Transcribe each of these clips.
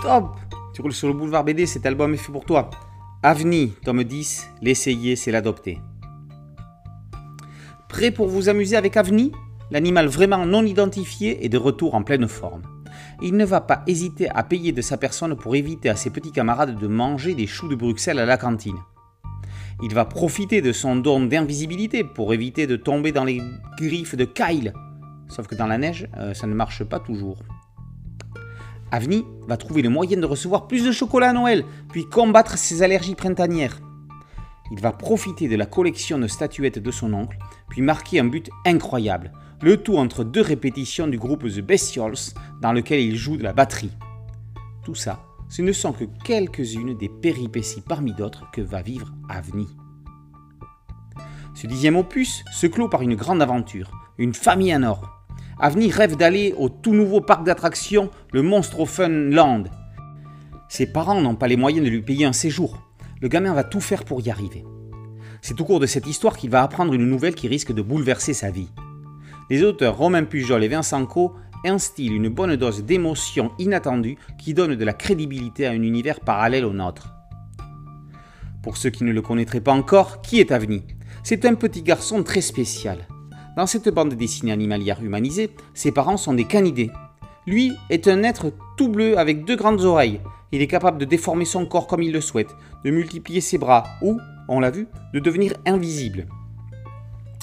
Stop Tu roules sur le boulevard BD, cet album est fait pour toi. Avni, tome 10, l'essayer, c'est l'adopter. Prêt pour vous amuser avec Avni L'animal vraiment non identifié est de retour en pleine forme. Il ne va pas hésiter à payer de sa personne pour éviter à ses petits camarades de manger des choux de Bruxelles à la cantine. Il va profiter de son don d'invisibilité pour éviter de tomber dans les griffes de Kyle. Sauf que dans la neige, euh, ça ne marche pas toujours. Avni va trouver le moyen de recevoir plus de chocolat à Noël, puis combattre ses allergies printanières. Il va profiter de la collection de statuettes de son oncle, puis marquer un but incroyable, le tout entre deux répétitions du groupe The Bestials, dans lequel il joue de la batterie. Tout ça, ce ne sont que quelques-unes des péripéties parmi d'autres que va vivre Avni. Ce dixième opus se clôt par une grande aventure, une famille en or. Avni rêve d'aller au tout nouveau parc d'attractions, le Monstro Fun Land. Ses parents n'ont pas les moyens de lui payer un séjour. Le gamin va tout faire pour y arriver. C'est au cours de cette histoire qu'il va apprendre une nouvelle qui risque de bouleverser sa vie. Les auteurs Romain Pujol et Vincent Co instillent une bonne dose d'émotion inattendue qui donne de la crédibilité à un univers parallèle au nôtre. Pour ceux qui ne le connaîtraient pas encore, qui est Avni C'est un petit garçon très spécial. Dans cette bande dessinée animalière humanisée, ses parents sont des canidés. Lui est un être tout bleu avec deux grandes oreilles. Il est capable de déformer son corps comme il le souhaite, de multiplier ses bras ou, on l'a vu, de devenir invisible.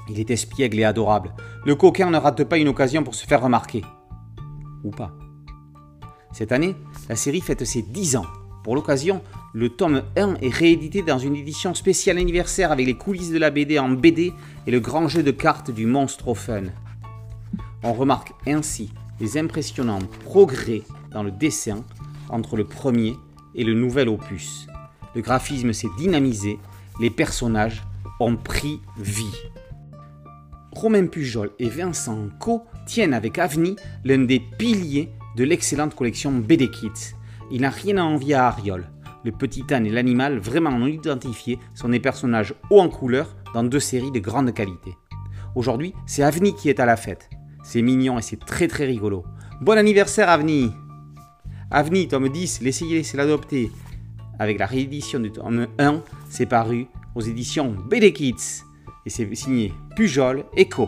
Il est espiègle et adorable. Le coquin ne rate pas une occasion pour se faire remarquer. Ou pas. Cette année, la série fête ses 10 ans. Pour l'occasion, le tome 1 est réédité dans une édition spéciale anniversaire avec les coulisses de la BD en BD et le grand jeu de cartes du monstre au fun. On remarque ainsi les impressionnants progrès dans le dessin entre le premier et le nouvel opus. Le graphisme s'est dynamisé, les personnages ont pris vie. Romain Pujol et Vincent Co tiennent avec Avni l'un des piliers de l'excellente collection BD Kids. Il n'a rien à envier à Ariol. Le petit âne et l'animal, vraiment non identifiés, sont des personnages hauts en couleur dans deux séries de grande qualité. Aujourd'hui, c'est Avni qui est à la fête. C'est mignon et c'est très très rigolo. Bon anniversaire Avni Avni, tome 10, l'essayer, c'est l'adopter. Avec la réédition du tome 1, c'est paru aux éditions BD Kids et c'est signé Pujol Echo.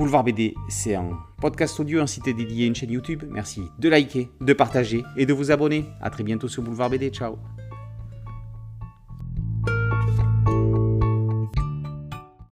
Boulevard BD, c'est un podcast audio, un site dédié une chaîne YouTube. Merci de liker, de partager et de vous abonner. A très bientôt sur Boulevard BD. Ciao